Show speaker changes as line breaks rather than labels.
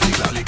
la, la, la.